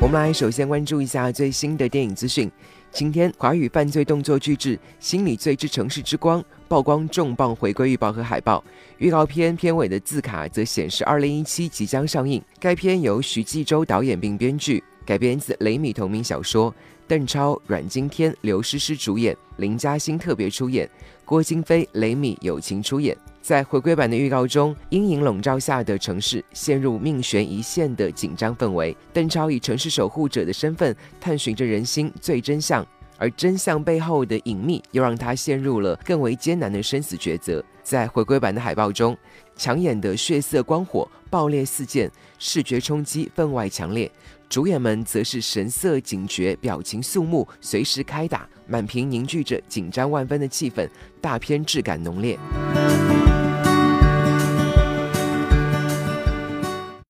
我们来首先关注一下最新的电影资讯。今天，华语犯罪动作巨制《心理罪之城市之光》曝光重磅回归预告和海报，预告片片尾的字卡则显示2017即将上映。该片由徐纪周导演并编剧，改编自雷米同名小说。邓超、阮经天、刘诗诗主演，林嘉欣特别出演，郭京飞、雷米友情出演。在回归版的预告中，阴影笼罩下的城市陷入命悬一线的紧张氛围。邓超以城市守护者的身份探寻着人心最真相，而真相背后的隐秘又让他陷入了更为艰难的生死抉择。在回归版的海报中，抢眼的血色光火爆裂四溅，视觉冲击分外强烈。主演们则是神色警觉，表情肃穆，随时开打，满屏凝聚着紧张万分的气氛，大片质感浓烈。